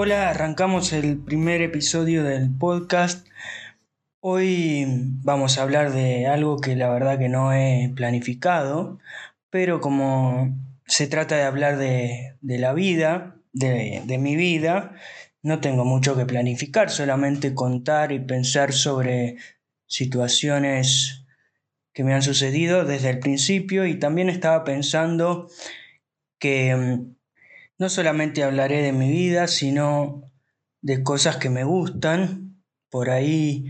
Hola, arrancamos el primer episodio del podcast. Hoy vamos a hablar de algo que la verdad que no he planificado, pero como se trata de hablar de, la vida, de, mi vida, no tengo mucho que planificar, solamente contar y pensar sobre situaciones que me han sucedido desde el principio y también estaba pensando que mm, no solamente hablaré de mi vida, sino de cosas que me gustan. Por ahí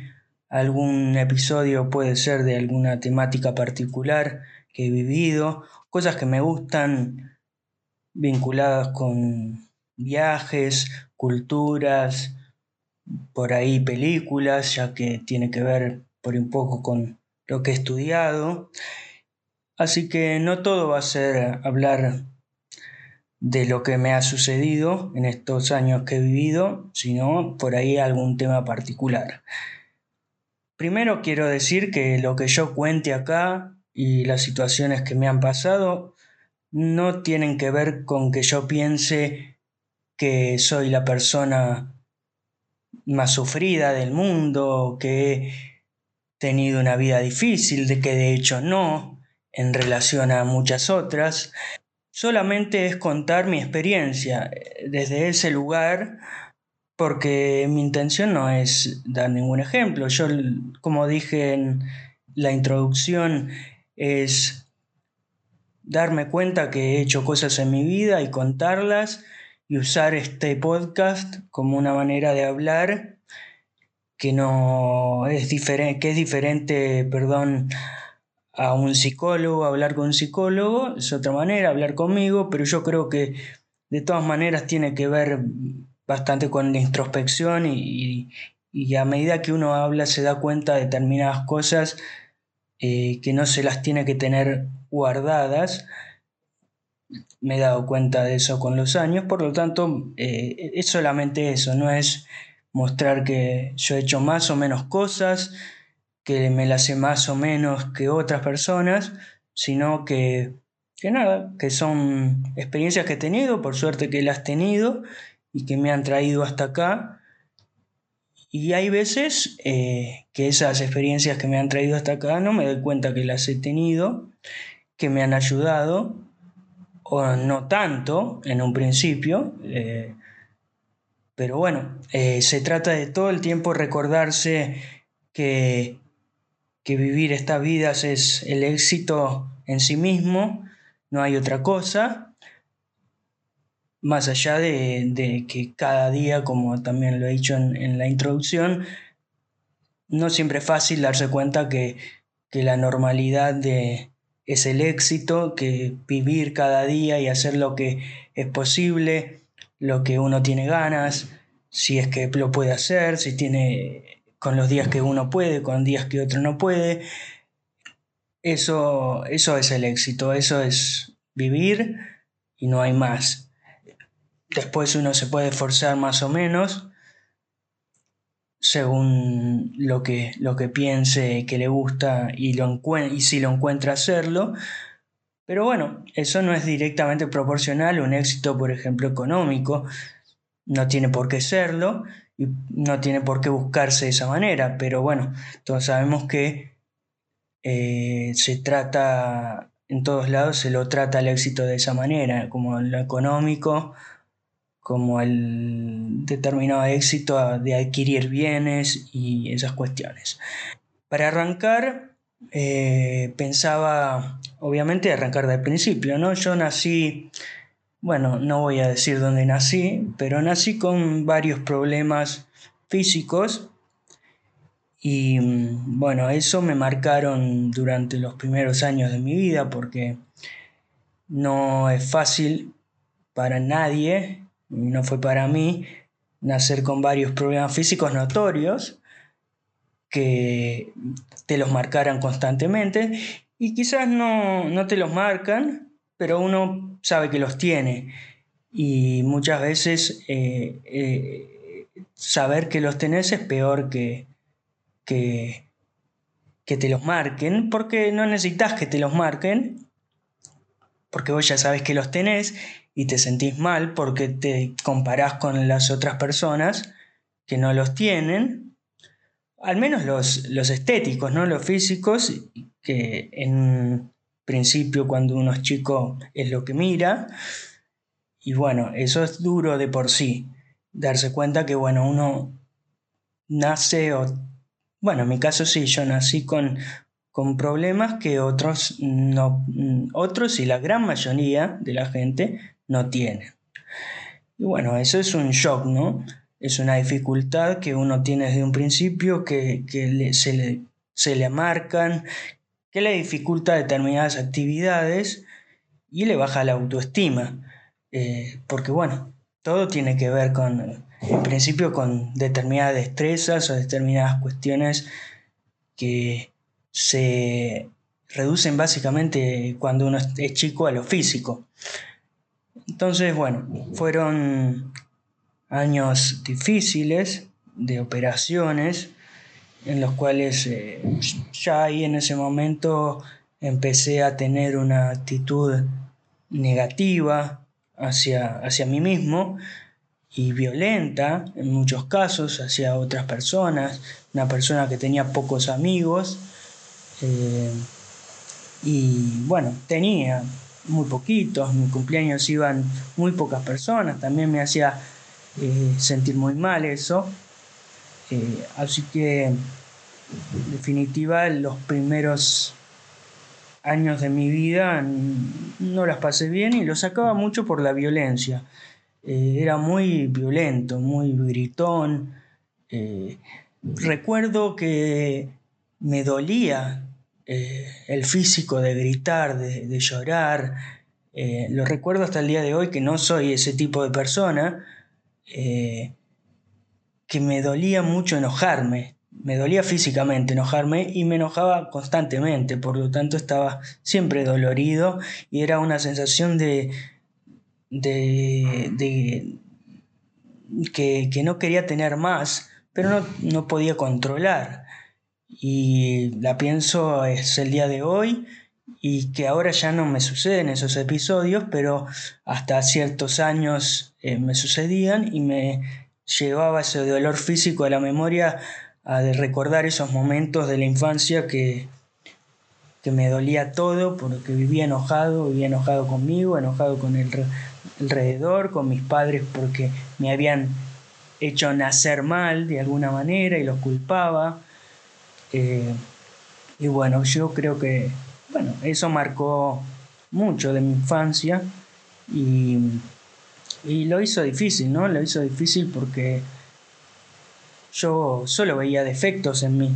algún episodio puede ser de alguna temática particular que he vivido, cosas que me gustan vinculadas con viajes, culturas, por ahí películas, ya que tiene que ver por un poco con lo que he estudiado. Así que no todo va a ser hablar de lo que me ha sucedido en estos años que he vivido, sino por ahí algún tema particular. Primero quiero decir que lo que yo cuente acá y las situaciones que me han pasado no tienen que ver con que yo piense que soy la persona más sufrida del mundo, que he tenido una vida difícil, de que de hecho no, en relación a muchas otras solamente es contar mi experiencia eh, desde ese lugar porque mi intención no es dar ningún ejemplo. Yo, como dije en la introducción, es darme cuenta que he hecho cosas en mi vida y contarlas y usar este podcast como una manera de hablar que no es diferente, que es diferente, perdón, a un psicólogo, hablar con un psicólogo, es otra manera, hablar conmigo, pero yo creo que de todas maneras tiene que ver bastante con la introspección y, a medida que uno habla se da cuenta de determinadas cosas eh, que no se las tiene que tener guardadas. Me he dado cuenta de eso con los años, por lo tanto eh, es solamente eso, no es mostrar que yo he hecho más o menos cosas, que me la sé más o menos que otras personas, sino que, que nada, que son experiencias que he tenido, por suerte que las he tenido y que me han traído hasta acá. Y hay veces eh, que esas experiencias que me han traído hasta acá no me doy cuenta que las he tenido, que me han ayudado, o no tanto en un principio. Eh, pero bueno, eh, se trata de todo el tiempo recordarse que que vivir estas vidas es el éxito en sí mismo, no hay otra cosa, más allá de, que cada día, como también lo he dicho en, la introducción, no siempre es fácil darse cuenta que, la normalidad de, es el éxito, que vivir cada día y hacer lo que es posible, lo que uno tiene ganas, si es que lo puede hacer, si tiene con los días que uno puede, con días que otro no puede. Eso, eso es el éxito, eso es vivir y no hay más. Después uno se puede esforzar más o menos según lo que, lo que piense que le gusta y, lo y si lo encuentra hacerlo. Pero bueno, eso no es directamente proporcional a un éxito, por ejemplo, económico. No tiene por qué serlo y no tiene por qué buscarse de esa manera, pero bueno, todos sabemos que eh, se trata, en todos lados se lo trata el éxito de esa manera, como lo económico, como el determinado éxito de adquirir bienes y esas cuestiones. Para arrancar, eh, pensaba, obviamente, arrancar del principio, ¿no? Yo nací bueno, no voy a decir dónde nací, pero nací con varios problemas físicos y mm, bueno, eso me marcaron durante los primeros años de mi vida porque no es fácil para nadie, no fue para mí, nacer con varios problemas físicos notorios que te los marcaran constantemente y quizás no, no te los marcan, pero uno sabe que los tiene. Y muchas veces eh, eh, saber que los tenés es peor que, que, que te los marquen, porque no necesitas que te los marquen, porque vos ya sabes que los tenés y te sentís mal porque te comparás con las otras personas que no los tienen, al menos los, los estéticos, no los físicos, que en principio cuando uno es chico es lo que mira, y bueno, eso es duro de por sí, darse cuenta que bueno, uno nace o, bueno, en mi caso sí, yo nací con, con problemas que otros no, otros y la gran mayoría de la gente no tiene. Y bueno, eso es un shock, ¿no? Es una dificultad que uno tiene desde un principio, que, se, le, se le marcan, que le dificulta determinadas actividades y le baja la autoestima. Eh, porque bueno, todo tiene que ver con, en principio, con determinadas destrezas o determinadas cuestiones que se reducen básicamente cuando uno es chico a lo físico. Entonces, bueno, fueron años difíciles de operaciones en los cuales eh, ya ahí en ese momento empecé a tener una actitud negativa hacia, hacia mí mismo y violenta en muchos casos hacia otras personas, una persona que tenía pocos amigos eh, y bueno, tenía muy poquitos, mi cumpleaños iban muy pocas personas, también me hacía eh, sentir muy mal eso. Así que, en definitiva, los primeros años de mi vida no las pasé bien y lo sacaba mucho por la violencia. Eh, era muy violento, muy gritón. recuerdo que me dolía eh, el físico de gritar, de, llorar. Eh, lo recuerdo hasta el día de hoy que no soy ese tipo de persona, eh, que me dolía mucho enojarme, me dolía físicamente enojarme y me enojaba constantemente, por lo tanto estaba siempre dolorido y era una sensación de, de, que, no quería tener más, pero no, no podía controlar. Y la pienso es el día de hoy y que ahora ya no me suceden esos episodios, pero hasta ciertos años eh, me sucedían y me llevaba ese dolor físico a la memoria a recordar esos momentos de la infancia que, que me dolía todo porque vivía enojado, vivía enojado conmigo, enojado con el alrededor, con mis padres porque me habían hecho nacer mal de alguna manera y los culpaba eh, y bueno, yo creo que, bueno, eso marcó mucho de mi infancia y, y lo hizo difícil, ¿no? Lo hizo difícil porque yo solo veía defectos en mí.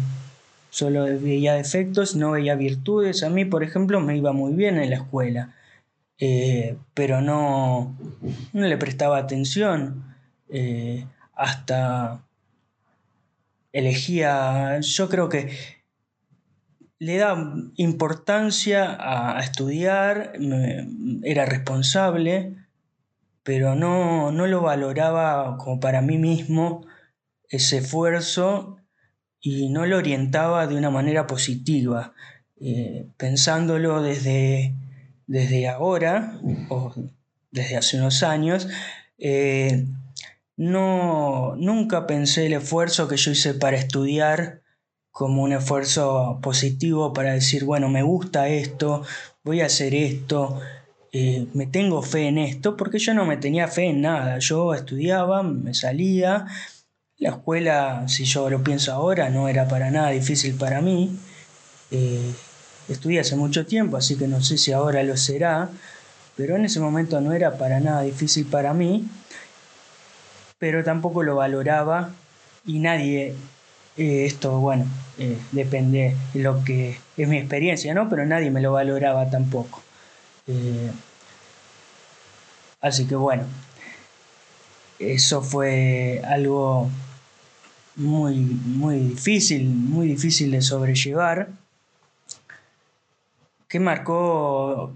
Solo veía defectos, no veía virtudes. A mí, por ejemplo, me iba muy bien en la escuela, eh, pero no, no le prestaba atención eh, hasta elegía, yo creo que le da importancia a, estudiar, era responsable, pero no, no lo valoraba como para mí mismo ese esfuerzo y no lo orientaba de una manera positiva. Eh, pensándolo desde, desde ahora o desde hace unos años, eh, no, nunca pensé el esfuerzo que yo hice para estudiar como un esfuerzo positivo para decir, bueno, me gusta esto, voy a hacer esto, eh, me tengo fe en esto, porque yo no me tenía fe en nada. Yo estudiaba, me salía, la escuela, si yo lo pienso ahora, no era para nada difícil para mí. Eh, estudié hace mucho tiempo, así que no sé si ahora lo será, pero en ese momento no era para nada difícil para mí pero tampoco lo valoraba y nadie, eh, esto bueno, eh, depende de lo que es mi experiencia, ¿no? Pero nadie me lo valoraba tampoco. Eh, así que bueno, eso fue algo muy, muy difícil, muy difícil de sobrellevar, que marcó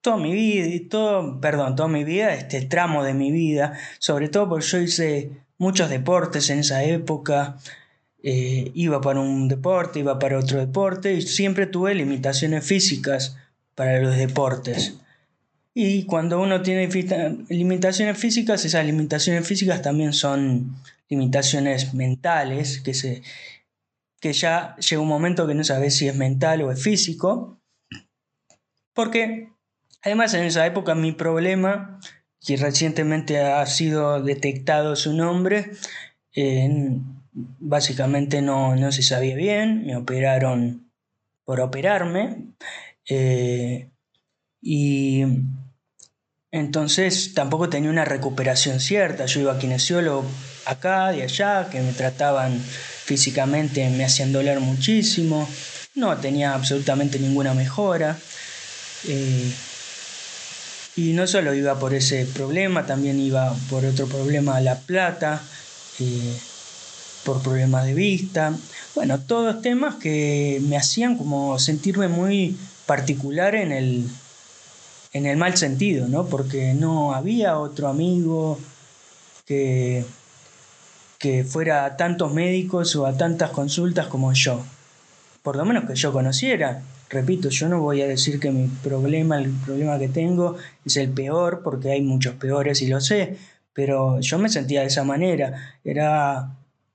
toda mi vida, todo, perdón, toda mi vida, este tramo de mi vida, sobre todo porque yo hice muchos deportes en esa época, eh, iba para un deporte, iba para otro deporte y siempre tuve limitaciones físicas para los deportes. Y cuando uno tiene limitaciones físicas, esas limitaciones físicas también son limitaciones mentales, que, se, que ya llega un momento que no sabes si es mental o es físico. Porque además en esa época mi problema, que recientemente ha sido detectado su nombre, básicamente no, no, se sabía bien, me operaron por operarme. Eh, y entonces tampoco tenía una recuperación cierta. Yo iba a kinesiólogo acá, de allá, que me trataban físicamente, me hacían doler muchísimo. No tenía absolutamente ninguna mejora. Eh, y no solo iba por ese problema, también iba por otro problema a la plata, eh, por problemas de vista. Bueno, todos temas que me hacían como sentirme muy particular en el, en el mal sentido, ¿no? Porque no había otro amigo que, que fuera a tantos médicos o a tantas consultas como yo. Por lo menos que yo conociera. Repito, yo no voy a decir que mi problema, el problema que tengo, es el peor, porque hay muchos peores y lo sé, pero yo me sentía de esa manera. Era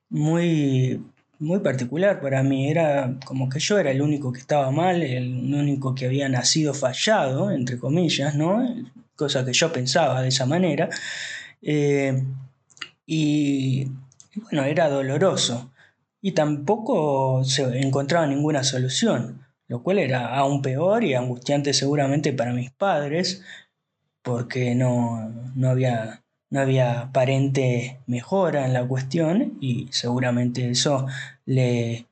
muy muy particular para mí. Era como que yo era el único que estaba mal, el único que había nacido fallado, entre comillas, ¿no? Cosa que yo pensaba de esa manera. Eh, y bueno, era doloroso. Y tampoco se encontraba ninguna solución, lo cual era aún peor y angustiante seguramente para mis padres, porque no, no había no había aparente mejora en la cuestión y seguramente eso le,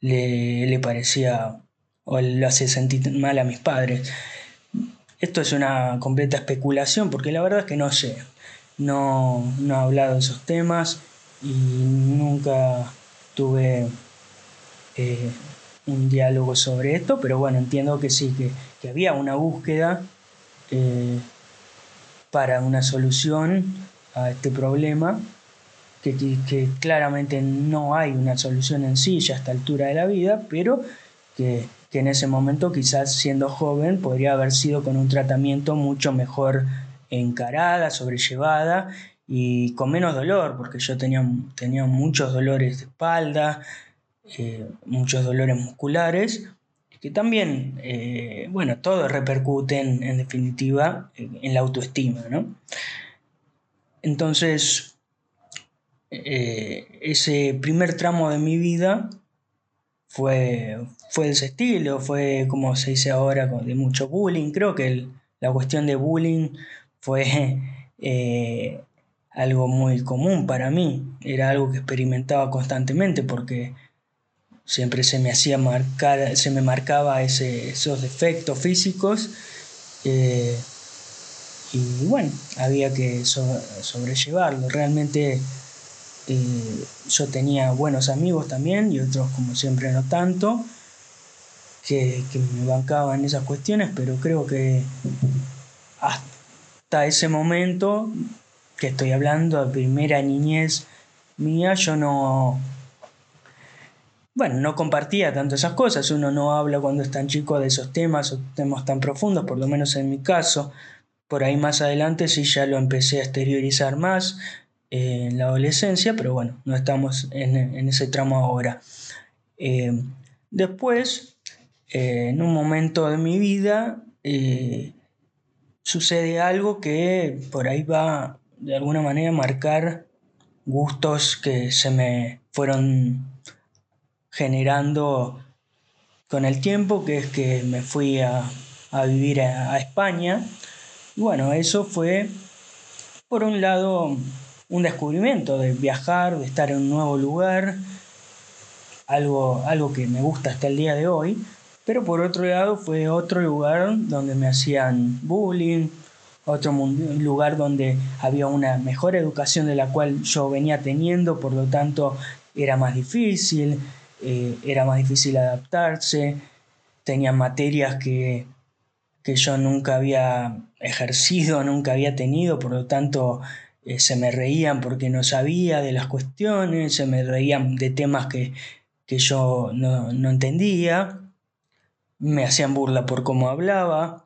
le, parecía o lo hace sentir mal a mis padres. Esto es una completa especulación porque la verdad es que no sé, no, no he hablado de esos temas y nunca tuve eh, un diálogo sobre esto, pero bueno, entiendo que sí, que, había una búsqueda. Eh, para una solución a este problema, que, que, claramente no hay una solución en sí a esta altura de la vida, pero que, que en ese momento quizás siendo joven podría haber sido con un tratamiento mucho mejor encarada, sobrellevada y con menos dolor, porque yo tenía, muchos dolores de espalda, eh, muchos dolores musculares, que también, eh, bueno, todos repercuten en definitiva en, la autoestima, ¿no? Entonces, eh, ese primer tramo de mi vida fue, fue de ese estilo, fue como se dice ahora, de mucho bullying. Creo que la cuestión de bullying fue eh, algo muy común para mí, era algo que experimentaba constantemente porque siempre se me hacía marcar, se me marcaba esos defectos físicos. Eh, y bueno, había que sobrellevarlo. Realmente eh, yo tenía buenos amigos también y otros como siempre no tanto, que, que me bancaban esas cuestiones, pero creo que hasta ese momento que estoy hablando, de primera niñez mía, yo no, bueno, no compartía tanto esas cosas, uno no habla cuando es tan chico de esos temas o temas tan profundos, por lo menos en mi caso. Por ahí más adelante sí ya lo empecé a exteriorizar más eh, en la adolescencia, pero bueno, no estamos en, ese tramo ahora. Eh, después, eh, en un momento de mi vida, sucede algo que por ahí va de alguna manera a marcar gustos que se me fueron generando con el tiempo, que es que me fui a, vivir a, España. Y bueno, eso fue, por un lado, un descubrimiento de viajar, de estar en un nuevo lugar, algo, algo que me gusta hasta el día de hoy, pero por otro lado fue otro lugar donde me hacían bullying, otro lugar donde había una mejor educación de la cual yo venía teniendo, por lo tanto era más difícil, eh, era más difícil adaptarse, tenía materias que, yo nunca había ejercido, nunca había tenido, por lo tanto eh, se me reían porque no sabía de las cuestiones, se me reían de temas que, yo no, entendía, me hacían burla por cómo hablaba,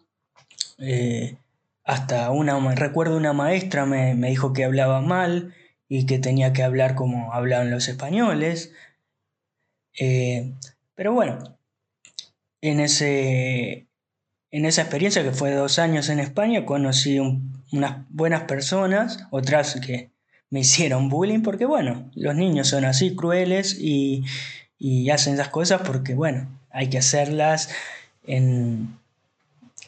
Eh, hasta una, recuerdo una maestra me, dijo que hablaba mal y que tenía que hablar como hablaban los españoles. Eh, pero bueno, en, ese, en esa experiencia que fue dos años en España conocí unas buenas personas, otras que me hicieron bullying, porque bueno, los niños son así crueles y, y hacen esas cosas porque bueno, hay que hacerlas en,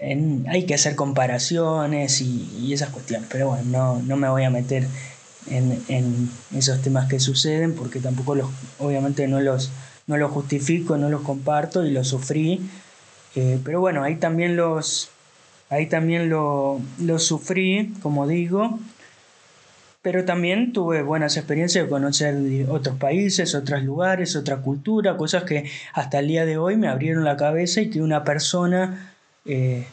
hay que hacer comparaciones y, esas cuestiones, pero bueno, no, no me voy a meter en, esos temas que suceden porque tampoco los, obviamente no los, no los justifico, no los comparto y los sufrí, eh, pero bueno, ahí también los, ahí también lo, lo sufrí, como digo, pero también tuve buenas experiencias de conocer otros países, otros lugares, otra cultura, cosas que hasta el día de hoy me abrieron la cabeza y que una persona eh,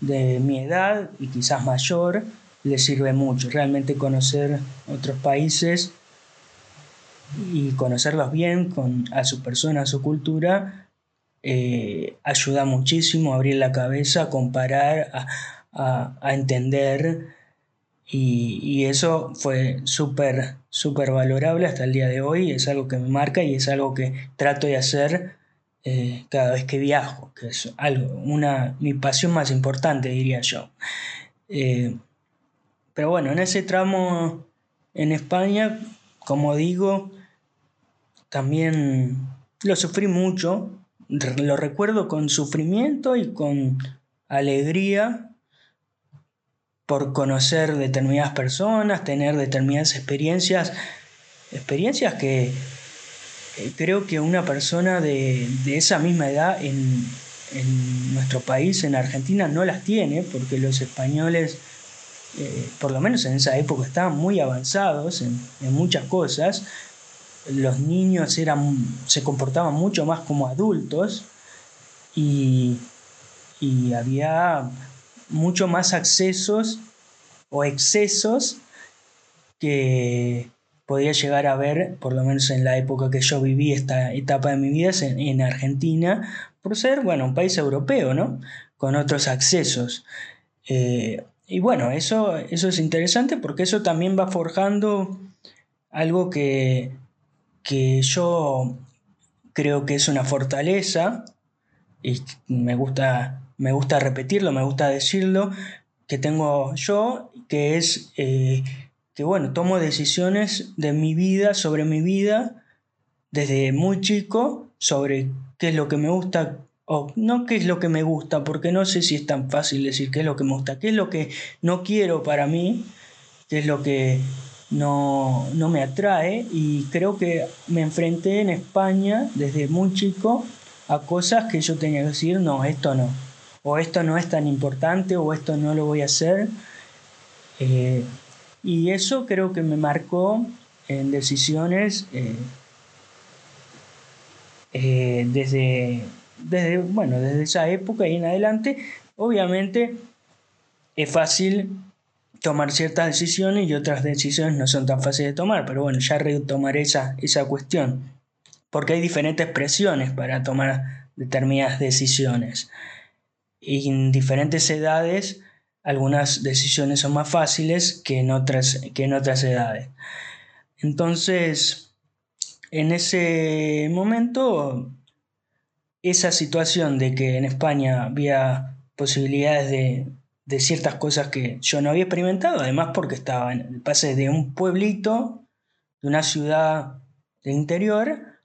de mi edad y quizás mayor le sirve mucho. Realmente conocer otros países y conocerlos bien con, a su persona, a su cultura, eh, ayuda muchísimo a abrir la cabeza, a comparar, a, entender. Y, y, eso fue súper, súper valorable hasta el día de hoy. Es algo que me marca y es algo que trato de hacer eh, cada vez que viajo, que es algo, una, mi pasión más importante, diría yo. Eh, pero bueno, en ese tramo en España, como digo, también lo sufrí mucho, lo recuerdo con sufrimiento y con alegría por conocer determinadas personas, tener determinadas experiencias, experiencias que eh, creo que una persona de, esa misma edad en, nuestro país, en Argentina, no las tiene, porque los españoles, eh, por lo menos en esa época, estaban muy avanzados en, muchas cosas. Los niños eran, se comportaban mucho más como adultos y, y había mucho más accesos o excesos que, podía llegar a ver, por lo menos en la época que yo viví esta etapa de mi vida, en, Argentina, por ser, bueno, un país europeo, ¿no? Con otros accesos. Eh, y bueno, eso, eso es interesante porque eso también va forjando algo que, que yo creo que es una fortaleza, y me gusta, me gusta repetirlo, me gusta decirlo, que tengo yo, que es eh, que bueno, tomo decisiones de mi vida, sobre mi vida, desde muy chico, sobre qué es lo que me gusta, o no qué es lo que me gusta, porque no sé si es tan fácil decir qué es lo que me gusta, qué es lo que no quiero para mí, qué es lo que no, no me atrae, y creo que me enfrenté en España desde muy chico a cosas que yo tenía que decir, no, esto no, o esto no es tan importante, o esto no lo voy a hacer. Eh, y eso creo que me marcó en decisiones eh, eh, desde, desde, bueno, desde esa época y en adelante. Obviamente es fácil tomar ciertas decisiones y otras decisiones no son tan fáciles de tomar, pero bueno, ya retomaré esa, esa cuestión, porque hay diferentes presiones para tomar determinadas decisiones. Y en diferentes edades algunas decisiones son más fáciles que otras, que en otras edades. Entonces, en ese momento, esa situación de que en España había posibilidades de, ciertas cosas que yo no había experimentado, además porque estaba en, pasé de un pueblito, de una ciudad de interior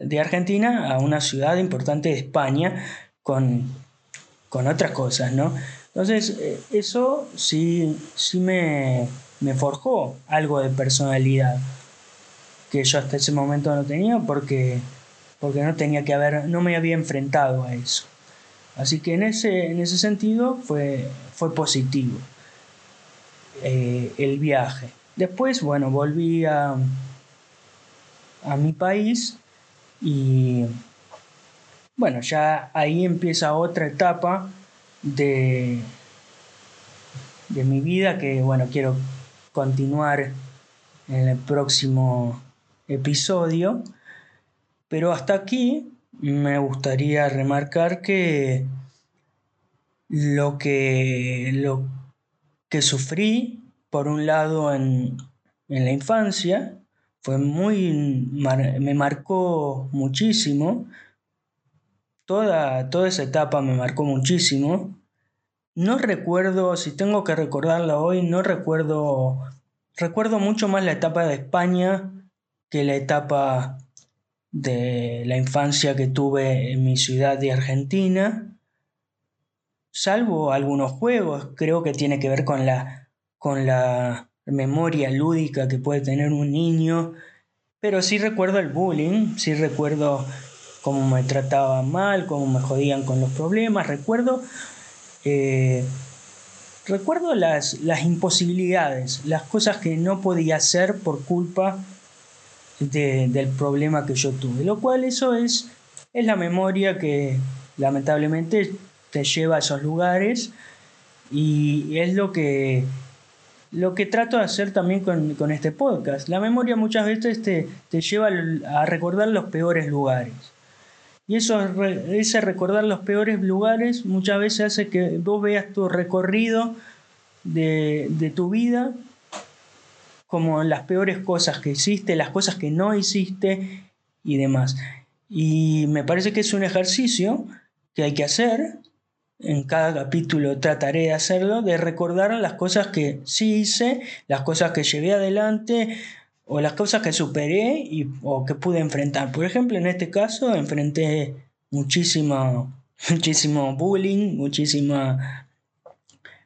de Argentina a una ciudad importante de España con, con otras cosas, ¿no? Entonces, eh, eso sí, sí me, forjó algo de personalidad que yo hasta ese momento no tenía porque, porque no tenía que haber, no me había enfrentado a eso. Así que en ese, en ese sentido fue, fue positivo eh, el viaje. Después, bueno, volví a, a mi país y bueno, ya ahí empieza otra etapa de, de mi vida que bueno, quiero continuar en el próximo episodio. Pero hasta aquí me gustaría remarcar que, lo que, lo que sufrí, por un lado, en, en la infancia, fue muy, me marcó muchísimo, toda, toda esa etapa me marcó muchísimo. No recuerdo, si tengo que recordarla hoy, no recuerdo, recuerdo mucho más la etapa de España que la etapa de la infancia que tuve en mi ciudad de Argentina, salvo algunos juegos, creo que tiene que ver con la, con la memoria lúdica que puede tener un niño, pero sí recuerdo el bullying, sí recuerdo cómo me trataban mal, cómo me jodían con los problemas, recuerdo, eh, recuerdo las, las imposibilidades, las cosas que no podía hacer por culpa del problema que yo tuve, lo cual eso es, es la memoria que lamentablemente te lleva a esos lugares y es lo que lo que trato de hacer también con, este podcast. La memoria muchas veces te, te, lleva a recordar los peores lugares. Y eso, ese recordar los peores lugares muchas veces hace que vos veas tu recorrido de, de tu vida como las peores cosas que hiciste, las cosas que no hiciste y demás. Y me parece que es un ejercicio que hay que hacer en cada capítulo trataré de hacerlo, de recordar las cosas que sí hice, las cosas que llevé adelante o las cosas que superé y, o que pude enfrentar. Por ejemplo, en este caso enfrenté muchísimo, muchísimo bullying, muchísimo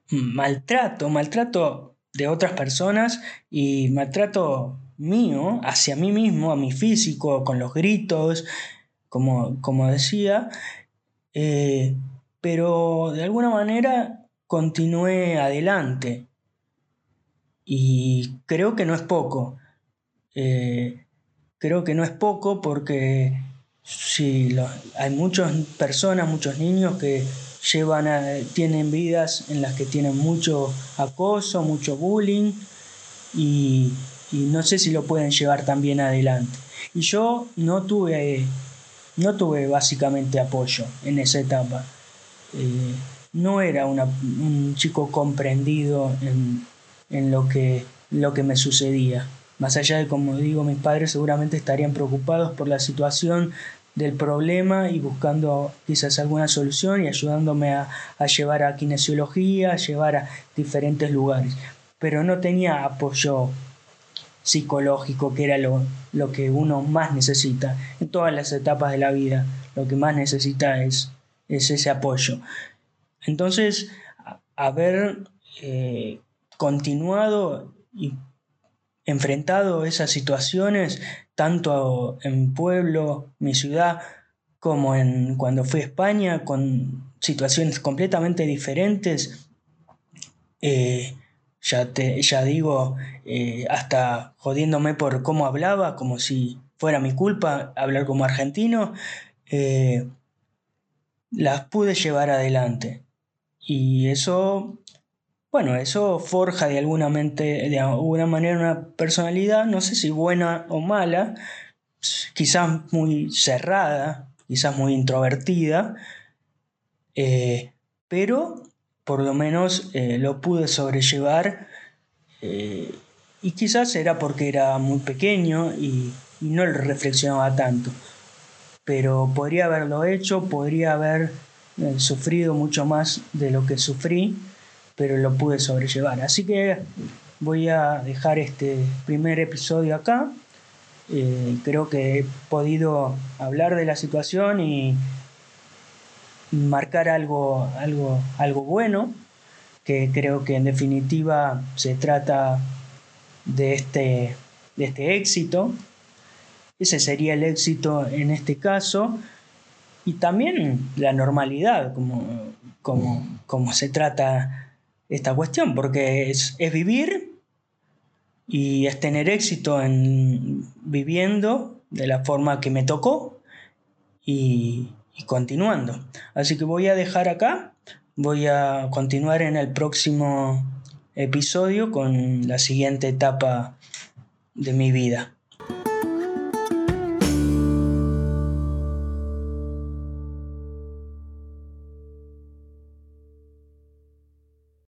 maltrato, maltrato de otras personas y maltrato mío hacia mí mismo, a mi físico, con los gritos, como, como decía. Eh, pero de alguna manera continué adelante. Y creo que no es poco. Eh, creo que no es poco porque sí, hay muchas personas, muchos niños que llevan tienen vidas en las que tienen mucho acoso, mucho bullying y, no sé si lo pueden llevar también adelante. Y yo no tuve, no tuve básicamente apoyo en esa etapa. Eh, no era un chico comprendido en, lo, que, lo que me sucedía. Más allá de, como digo, mis padres seguramente estarían preocupados por la situación del problema y buscando quizás alguna solución y ayudándome a, llevar a kinesiología, a llevar a diferentes lugares. Pero no tenía apoyo psicológico, que era lo, lo que uno más necesita en todas las etapas de la vida. Lo que más necesita es es ese apoyo. Entonces, haber eh, continuado y enfrentado esas situaciones, tanto en pueblo, mi ciudad, como en cuando fui a España, con situaciones completamente diferentes, eh, ya, te, ya digo, eh, hasta jodiéndome por cómo hablaba, como si fuera mi culpa hablar como argentino, las pude llevar adelante. Y eso, bueno, eso forja de alguna, mente, de alguna manera una personalidad, no sé si buena o mala, quizás muy cerrada, quizás muy introvertida, eh, pero por lo menos eh, lo pude sobrellevar eh, y quizás era porque era muy pequeño y, y no lo reflexionaba tanto. Pero podría haberlo hecho, podría haber sufrido mucho más de lo que sufrí, pero lo pude sobrellevar. Así que voy a dejar este primer episodio acá. Eh, creo que he podido hablar de la situación y marcar algo, algo, algo bueno, que creo que en definitiva se trata de este, de este éxito ese sería el éxito en este caso. Y también la normalidad, como, como, se trata esta cuestión, porque es, vivir y es tener éxito en viviendo de la forma que me tocó y, y continuando. Así que voy a dejar acá, voy a continuar en el próximo episodio con la siguiente etapa de mi vida.